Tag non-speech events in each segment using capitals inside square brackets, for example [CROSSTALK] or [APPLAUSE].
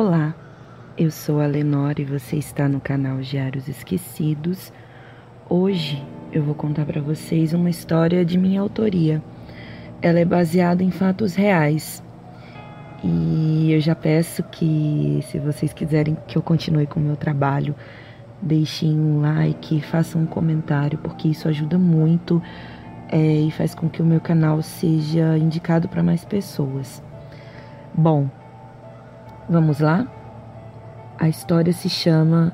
Olá, eu sou a Lenore e você está no canal Diários Esquecidos. Hoje eu vou contar para vocês uma história de minha autoria. Ela é baseada em fatos reais. E eu já peço que, se vocês quiserem que eu continue com o meu trabalho, deixem um like, façam um comentário, porque isso ajuda muito é, e faz com que o meu canal seja indicado para mais pessoas. Bom, Vamos lá? A história se chama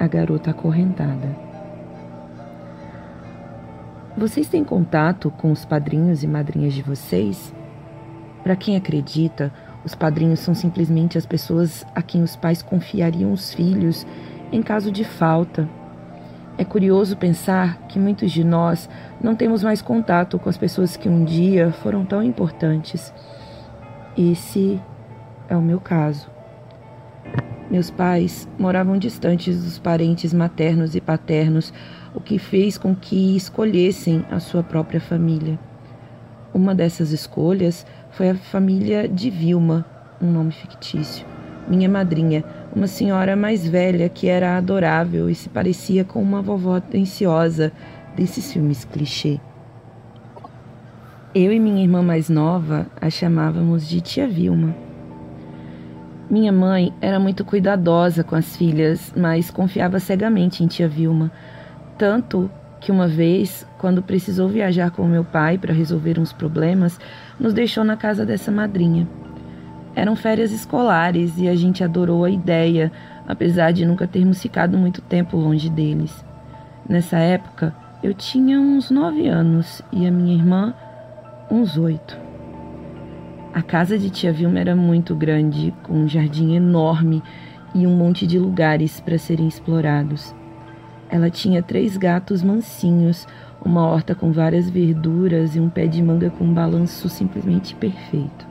A Garota Acorrentada. Vocês têm contato com os padrinhos e madrinhas de vocês? Para quem acredita, os padrinhos são simplesmente as pessoas a quem os pais confiariam os filhos em caso de falta. É curioso pensar que muitos de nós não temos mais contato com as pessoas que um dia foram tão importantes. Esse é o meu caso. Meus pais moravam distantes dos parentes maternos e paternos, o que fez com que escolhessem a sua própria família. Uma dessas escolhas foi a família de Vilma, um nome fictício. Minha madrinha, uma senhora mais velha que era adorável e se parecia com uma vovó atenciosa desses filmes clichê. Eu e minha irmã mais nova a chamávamos de tia Vilma. Minha mãe era muito cuidadosa com as filhas, mas confiava cegamente em tia Vilma. Tanto que uma vez, quando precisou viajar com meu pai para resolver uns problemas, nos deixou na casa dessa madrinha. Eram férias escolares e a gente adorou a ideia, apesar de nunca termos ficado muito tempo longe deles. Nessa época, eu tinha uns nove anos e a minha irmã uns oito. A casa de tia Vilma era muito grande, com um jardim enorme e um monte de lugares para serem explorados. Ela tinha três gatos mansinhos, uma horta com várias verduras e um pé de manga com um balanço simplesmente perfeito.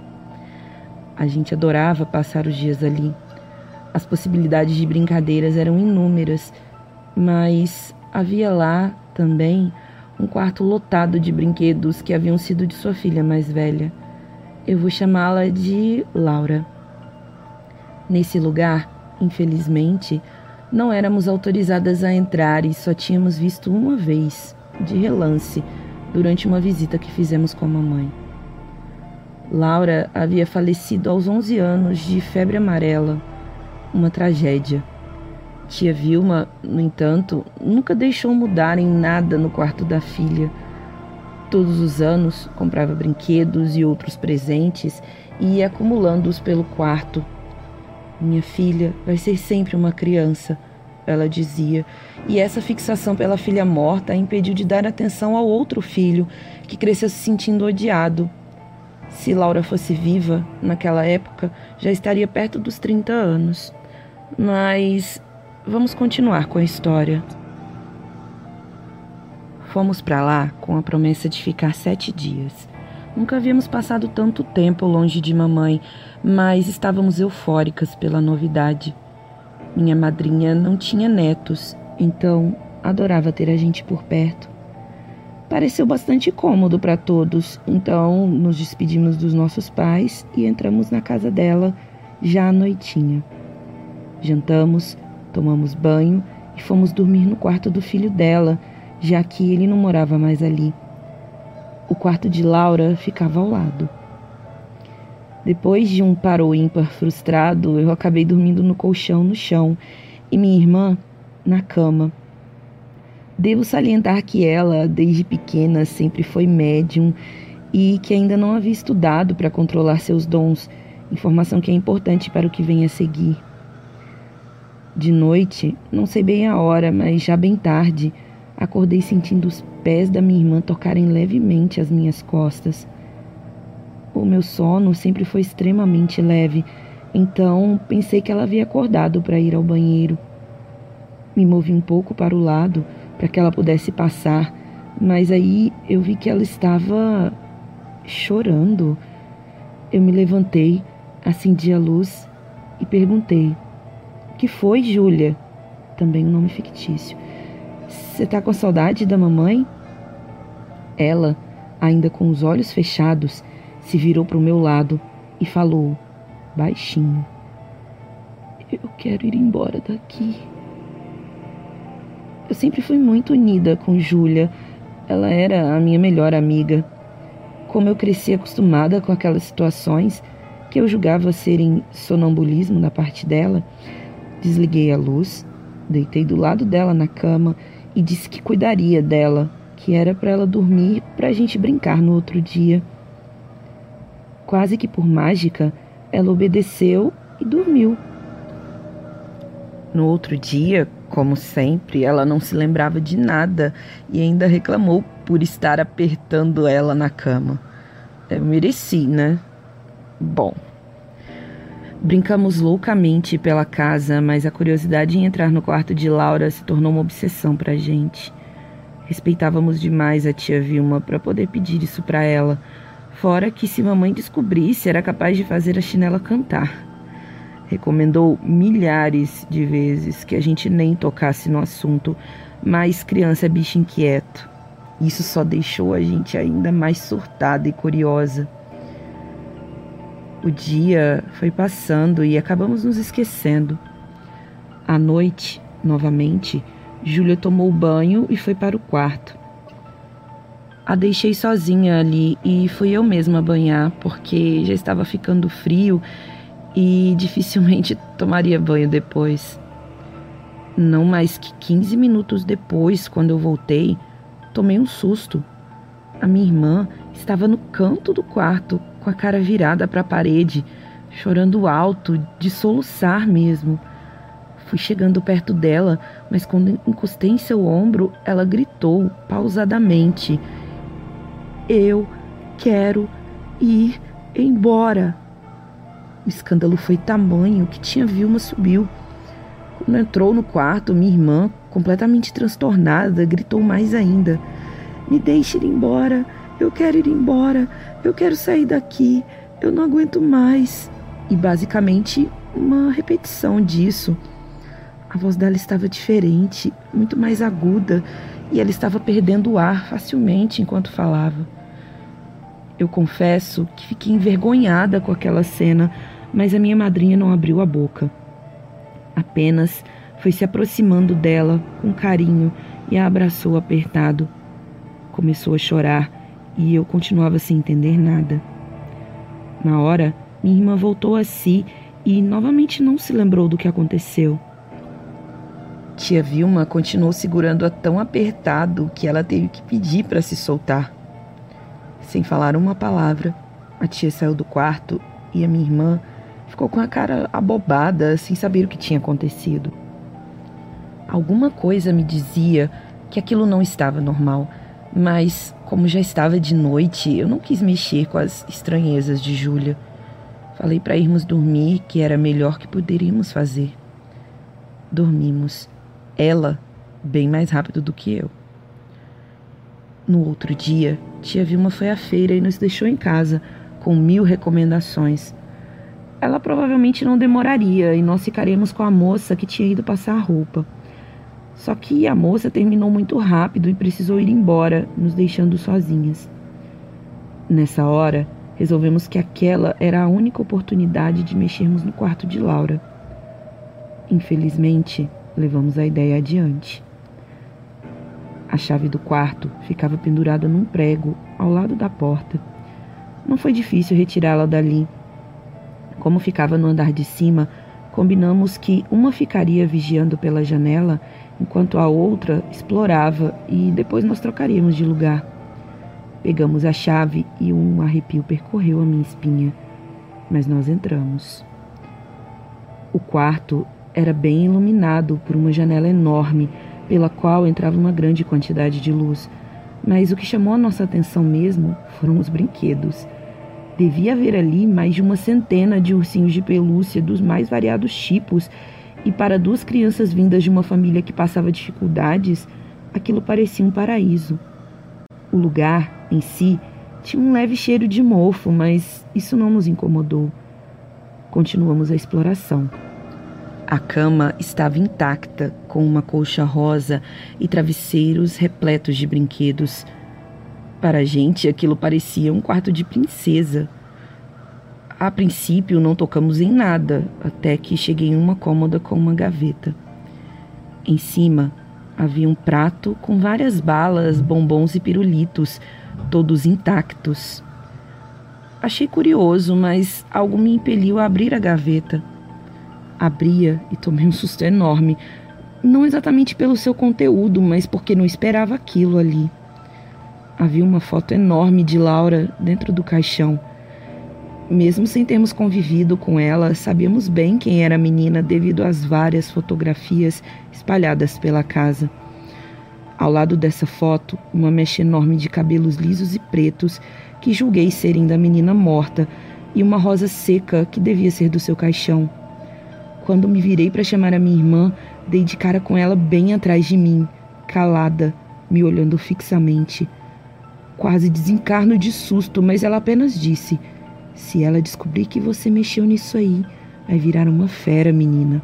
A gente adorava passar os dias ali. As possibilidades de brincadeiras eram inúmeras, mas havia lá também um quarto lotado de brinquedos que haviam sido de sua filha mais velha. Eu vou chamá-la de Laura. Nesse lugar, infelizmente, não éramos autorizadas a entrar e só tínhamos visto uma vez, de relance, durante uma visita que fizemos com a mamãe. Laura havia falecido aos 11 anos de febre amarela, uma tragédia. Tia Vilma, no entanto, nunca deixou mudar em nada no quarto da filha Todos os anos comprava brinquedos e outros presentes e ia acumulando-os pelo quarto. Minha filha vai ser sempre uma criança, ela dizia, e essa fixação pela filha morta a impediu de dar atenção ao outro filho, que cresceu se sentindo odiado. Se Laura fosse viva, naquela época, já estaria perto dos 30 anos. Mas vamos continuar com a história. Fomos para lá com a promessa de ficar sete dias. Nunca havíamos passado tanto tempo longe de mamãe, mas estávamos eufóricas pela novidade. Minha madrinha não tinha netos, então adorava ter a gente por perto. Pareceu bastante cômodo para todos, então nos despedimos dos nossos pais e entramos na casa dela já à noitinha. Jantamos, tomamos banho e fomos dormir no quarto do filho dela já que ele não morava mais ali. O quarto de Laura ficava ao lado. Depois de um paro ímpar frustrado, eu acabei dormindo no colchão no chão e minha irmã na cama. Devo salientar que ela, desde pequena, sempre foi médium e que ainda não havia estudado para controlar seus dons, informação que é importante para o que vem a seguir. De noite, não sei bem a hora, mas já bem tarde, Acordei sentindo os pés da minha irmã tocarem levemente as minhas costas. O meu sono sempre foi extremamente leve, então pensei que ela havia acordado para ir ao banheiro. Me movi um pouco para o lado para que ela pudesse passar, mas aí eu vi que ela estava chorando. Eu me levantei, acendi a luz e perguntei: "O que foi, Júlia?" Também um nome fictício. Você tá com saudade da mamãe? Ela, ainda com os olhos fechados, se virou para o meu lado e falou, baixinho: Eu quero ir embora daqui. Eu sempre fui muito unida com Júlia. Ela era a minha melhor amiga. Como eu cresci acostumada com aquelas situações que eu julgava serem sonambulismo da parte dela, desliguei a luz, deitei do lado dela na cama e disse que cuidaria dela, que era para ela dormir para a gente brincar no outro dia. Quase que por mágica, ela obedeceu e dormiu. No outro dia, como sempre, ela não se lembrava de nada e ainda reclamou por estar apertando ela na cama. Eu mereci, né? Bom. Brincamos loucamente pela casa, mas a curiosidade em entrar no quarto de Laura se tornou uma obsessão pra gente. Respeitávamos demais a tia Vilma para poder pedir isso para ela, fora que se mamãe descobrisse era capaz de fazer a chinela cantar recomendou milhares de vezes que a gente nem tocasse no assunto, mas criança é bicho inquieto. Isso só deixou a gente ainda mais surtada e curiosa. O dia foi passando e acabamos nos esquecendo. À noite, novamente, Júlia tomou banho e foi para o quarto. A deixei sozinha ali e fui eu mesma banhar, porque já estava ficando frio e [LAUGHS] dificilmente tomaria banho depois. Não mais que 15 minutos depois, quando eu voltei, tomei um susto. A minha irmã estava no canto do quarto, com a cara virada para a parede, chorando alto, de soluçar mesmo. Fui chegando perto dela, mas quando encostei em seu ombro, ela gritou pausadamente: Eu quero ir embora. O escândalo foi tamanho que tia Vilma subiu. Quando entrou no quarto, minha irmã, completamente transtornada, gritou mais ainda: Me deixe ir embora, eu quero ir embora, eu quero sair daqui, eu não aguento mais. E basicamente uma repetição disso. A voz dela estava diferente, muito mais aguda, e ela estava perdendo o ar facilmente enquanto falava. Eu confesso que fiquei envergonhada com aquela cena, mas a minha madrinha não abriu a boca. Apenas foi se aproximando dela com carinho e a abraçou apertado. Começou a chorar e eu continuava sem entender nada. Na hora, minha irmã voltou a si e novamente não se lembrou do que aconteceu. Tia Vilma continuou segurando-a tão apertado que ela teve que pedir para se soltar. Sem falar uma palavra, a tia saiu do quarto e a minha irmã ficou com a cara abobada, sem saber o que tinha acontecido. Alguma coisa me dizia que aquilo não estava normal, mas como já estava de noite, eu não quis mexer com as estranhezas de Júlia. Falei para irmos dormir, que era melhor que poderíamos fazer. Dormimos. Ela bem mais rápido do que eu. No outro dia, tia Vilma foi à feira e nos deixou em casa com mil recomendações ela provavelmente não demoraria e nós ficaríamos com a moça que tinha ido passar a roupa. Só que a moça terminou muito rápido e precisou ir embora, nos deixando sozinhas. Nessa hora, resolvemos que aquela era a única oportunidade de mexermos no quarto de Laura. Infelizmente, levamos a ideia adiante. A chave do quarto ficava pendurada num prego ao lado da porta. Não foi difícil retirá-la dali como ficava no andar de cima, combinamos que uma ficaria vigiando pela janela enquanto a outra explorava e depois nós trocaríamos de lugar. Pegamos a chave e um arrepio percorreu a minha espinha, mas nós entramos. O quarto era bem iluminado por uma janela enorme pela qual entrava uma grande quantidade de luz, mas o que chamou a nossa atenção mesmo foram os brinquedos Devia haver ali mais de uma centena de ursinhos de pelúcia dos mais variados tipos, e para duas crianças vindas de uma família que passava dificuldades, aquilo parecia um paraíso. O lugar, em si, tinha um leve cheiro de mofo, mas isso não nos incomodou. Continuamos a exploração. A cama estava intacta, com uma colcha rosa e travesseiros repletos de brinquedos. Para a gente, aquilo parecia um quarto de princesa. A princípio, não tocamos em nada, até que cheguei em uma cômoda com uma gaveta. Em cima havia um prato com várias balas, bombons e pirulitos, todos intactos. Achei curioso, mas algo me impeliu a abrir a gaveta. Abria e tomei um susto enorme, não exatamente pelo seu conteúdo, mas porque não esperava aquilo ali. Havia uma foto enorme de Laura dentro do caixão. Mesmo sem termos convivido com ela, sabíamos bem quem era a menina devido às várias fotografias espalhadas pela casa. Ao lado dessa foto, uma mecha enorme de cabelos lisos e pretos, que julguei serem da menina morta, e uma rosa seca que devia ser do seu caixão. Quando me virei para chamar a minha irmã, dei de cara com ela bem atrás de mim, calada, me olhando fixamente. Quase desencarno de susto, mas ela apenas disse: se ela descobrir que você mexeu nisso aí, vai virar uma fera, menina.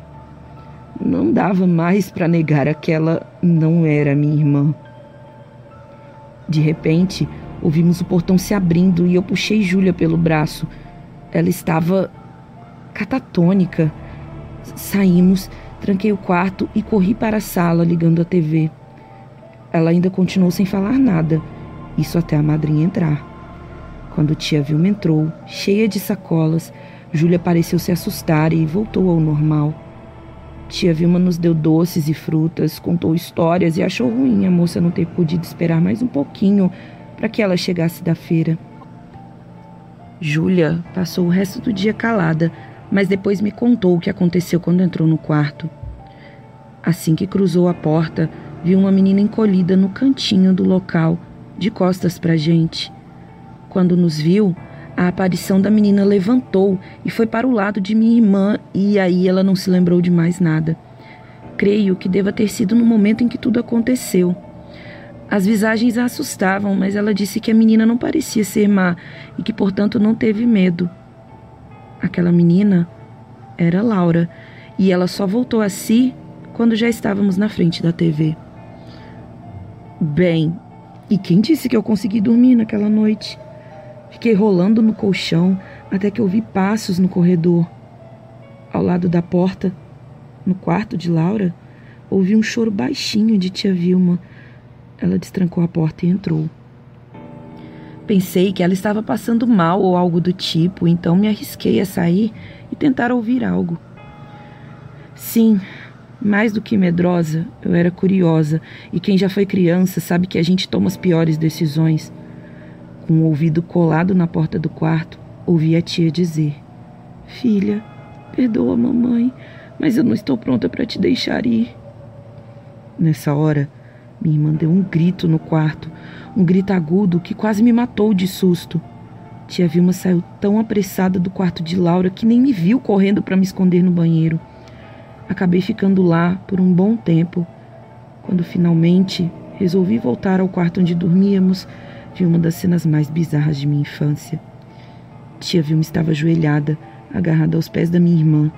Não dava mais para negar aquela não era minha irmã. De repente, ouvimos o portão se abrindo e eu puxei Júlia pelo braço. Ela estava catatônica. Saímos, tranquei o quarto e corri para a sala ligando a TV. Ela ainda continuou sem falar nada, isso até a madrinha entrar. Quando tia Vilma entrou, cheia de sacolas, Júlia pareceu se assustar e voltou ao normal. Tia Vilma nos deu doces e frutas, contou histórias e achou ruim a moça não ter podido esperar mais um pouquinho para que ela chegasse da feira. Júlia passou o resto do dia calada, mas depois me contou o que aconteceu quando entrou no quarto. Assim que cruzou a porta, viu uma menina encolhida no cantinho do local, de costas para a gente. Quando nos viu, a aparição da menina levantou e foi para o lado de minha irmã, e aí ela não se lembrou de mais nada. Creio que deva ter sido no momento em que tudo aconteceu. As visagens a assustavam, mas ela disse que a menina não parecia ser má e que, portanto, não teve medo. Aquela menina era Laura, e ela só voltou a si quando já estávamos na frente da TV. Bem, e quem disse que eu consegui dormir naquela noite? Fiquei rolando no colchão até que ouvi passos no corredor. Ao lado da porta, no quarto de Laura, ouvi um choro baixinho de tia Vilma. Ela destrancou a porta e entrou. Pensei que ela estava passando mal ou algo do tipo, então me arrisquei a sair e tentar ouvir algo. Sim, mais do que medrosa, eu era curiosa, e quem já foi criança sabe que a gente toma as piores decisões. Com o ouvido colado na porta do quarto, ouvi a tia dizer: Filha, perdoa a mamãe, mas eu não estou pronta para te deixar ir. Nessa hora, minha irmã deu um grito no quarto, um grito agudo que quase me matou de susto. Tia Vilma saiu tão apressada do quarto de Laura que nem me viu correndo para me esconder no banheiro. Acabei ficando lá por um bom tempo. Quando finalmente resolvi voltar ao quarto onde dormíamos, vi uma das cenas mais bizarras de minha infância. Tia Vilma estava ajoelhada, agarrada aos pés da minha irmã.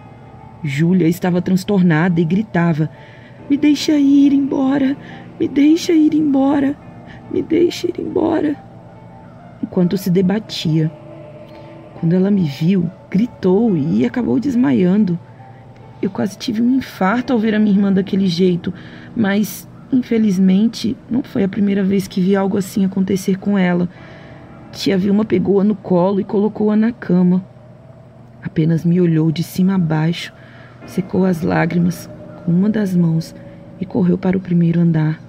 Júlia estava transtornada e gritava: Me deixa ir embora! Me deixa ir embora! Me deixa ir embora! Enquanto se debatia. Quando ela me viu, gritou e acabou desmaiando. Eu quase tive um infarto ao ver a minha irmã daquele jeito, mas Infelizmente, não foi a primeira vez que vi algo assim acontecer com ela. Tia Vilma pegou-a no colo e colocou-a na cama. Apenas me olhou de cima a baixo, secou as lágrimas com uma das mãos e correu para o primeiro andar.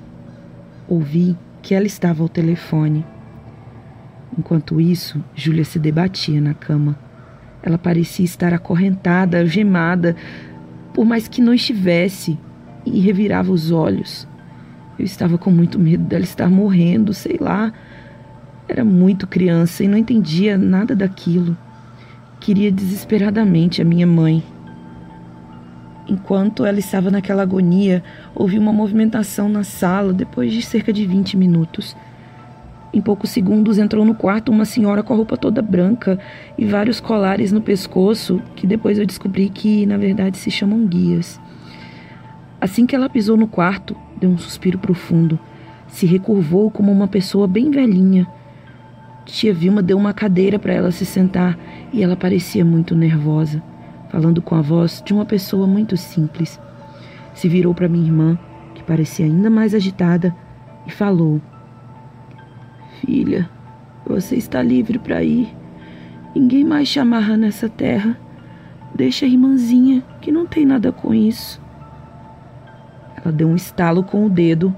Ouvi que ela estava ao telefone. Enquanto isso, Júlia se debatia na cama. Ela parecia estar acorrentada, algemada, por mais que não estivesse, e revirava os olhos. Eu estava com muito medo dela estar morrendo, sei lá. Era muito criança e não entendia nada daquilo. Queria desesperadamente a minha mãe. Enquanto ela estava naquela agonia, ouvi uma movimentação na sala depois de cerca de 20 minutos. Em poucos segundos entrou no quarto uma senhora com a roupa toda branca e vários colares no pescoço, que depois eu descobri que na verdade se chamam guias. Assim que ela pisou no quarto, deu um suspiro profundo, se recurvou como uma pessoa bem velhinha. Tia Vilma deu uma cadeira para ela se sentar e ela parecia muito nervosa, falando com a voz de uma pessoa muito simples. Se virou para minha irmã, que parecia ainda mais agitada, e falou: Filha, você está livre para ir. Ninguém mais te amarra nessa terra. Deixa a irmãzinha, que não tem nada com isso. Ela deu um estalo com o dedo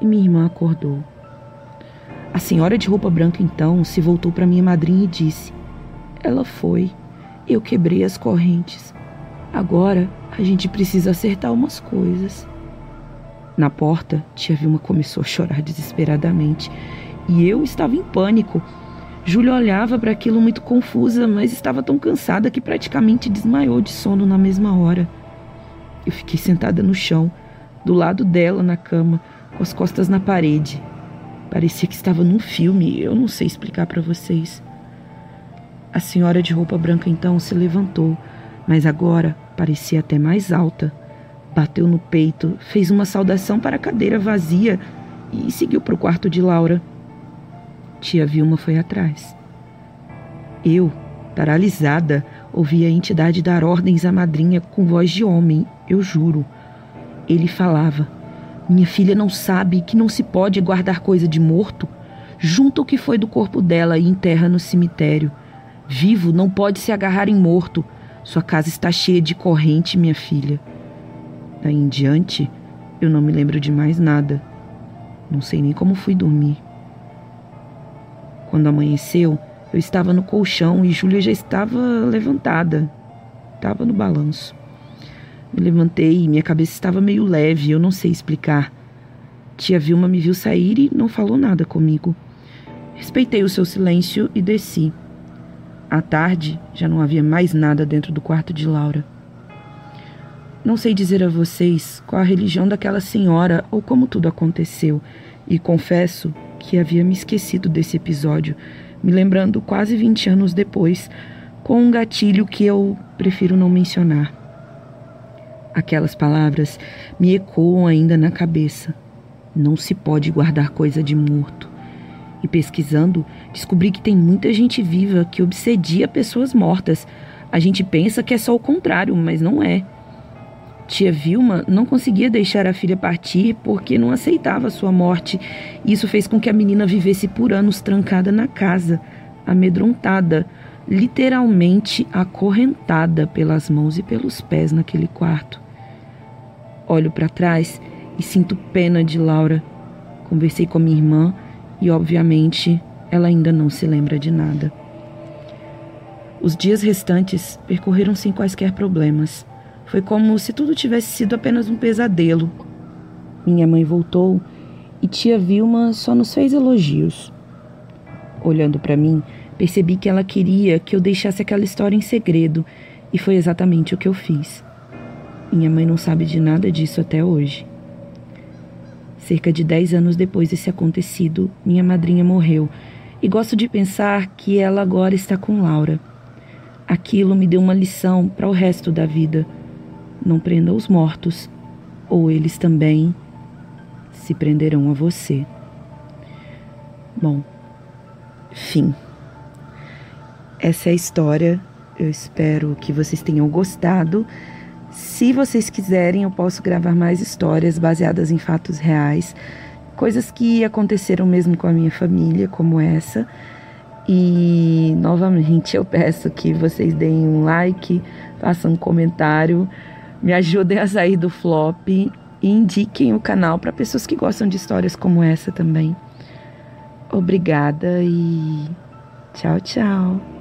e minha irmã acordou. A senhora de roupa branca então se voltou para minha madrinha e disse: Ela foi. Eu quebrei as correntes. Agora a gente precisa acertar umas coisas. Na porta, tia Vilma começou a chorar desesperadamente e eu estava em pânico. Júlia olhava para aquilo muito confusa, mas estava tão cansada que praticamente desmaiou de sono na mesma hora. Eu fiquei sentada no chão, do lado dela na cama, com as costas na parede. Parecia que estava num filme, eu não sei explicar para vocês. A senhora de roupa branca então se levantou, mas agora parecia até mais alta. Bateu no peito, fez uma saudação para a cadeira vazia e seguiu para o quarto de Laura. Tia Vilma foi atrás. Eu, paralisada, ouvi a entidade dar ordens à madrinha com voz de homem, eu juro. Ele falava: Minha filha não sabe que não se pode guardar coisa de morto? Junta o que foi do corpo dela e enterra no cemitério. Vivo não pode se agarrar em morto. Sua casa está cheia de corrente, minha filha. Daí em diante, eu não me lembro de mais nada. Não sei nem como fui dormir. Quando amanheceu, eu estava no colchão e Júlia já estava levantada. Estava no balanço. Me levantei e minha cabeça estava meio leve, eu não sei explicar. Tia Vilma me viu sair e não falou nada comigo. Respeitei o seu silêncio e desci. À tarde, já não havia mais nada dentro do quarto de Laura. Não sei dizer a vocês qual a religião daquela senhora ou como tudo aconteceu, e confesso que havia me esquecido desse episódio, me lembrando quase 20 anos depois, com um gatilho que eu prefiro não mencionar. Aquelas palavras me ecoam ainda na cabeça. Não se pode guardar coisa de morto. E pesquisando, descobri que tem muita gente viva que obsedia pessoas mortas. A gente pensa que é só o contrário, mas não é. Tia Vilma não conseguia deixar a filha partir porque não aceitava sua morte. Isso fez com que a menina vivesse por anos trancada na casa, amedrontada, literalmente acorrentada pelas mãos e pelos pés naquele quarto. Olho para trás e sinto pena de Laura. Conversei com a minha irmã e, obviamente, ela ainda não se lembra de nada. Os dias restantes percorreram sem quaisquer problemas. Foi como se tudo tivesse sido apenas um pesadelo. Minha mãe voltou e tia Vilma só nos fez elogios. Olhando para mim, percebi que ela queria que eu deixasse aquela história em segredo e foi exatamente o que eu fiz. Minha mãe não sabe de nada disso até hoje. Cerca de dez anos depois desse acontecido, minha madrinha morreu e gosto de pensar que ela agora está com Laura. Aquilo me deu uma lição para o resto da vida não prenda os mortos, ou eles também se prenderão a você. Bom, fim. Essa é a história. Eu espero que vocês tenham gostado. Se vocês quiserem, eu posso gravar mais histórias baseadas em fatos reais, coisas que aconteceram mesmo com a minha família, como essa. E novamente eu peço que vocês deem um like, façam um comentário me ajudem a sair do flop e indiquem o canal para pessoas que gostam de histórias como essa também. Obrigada e tchau, tchau.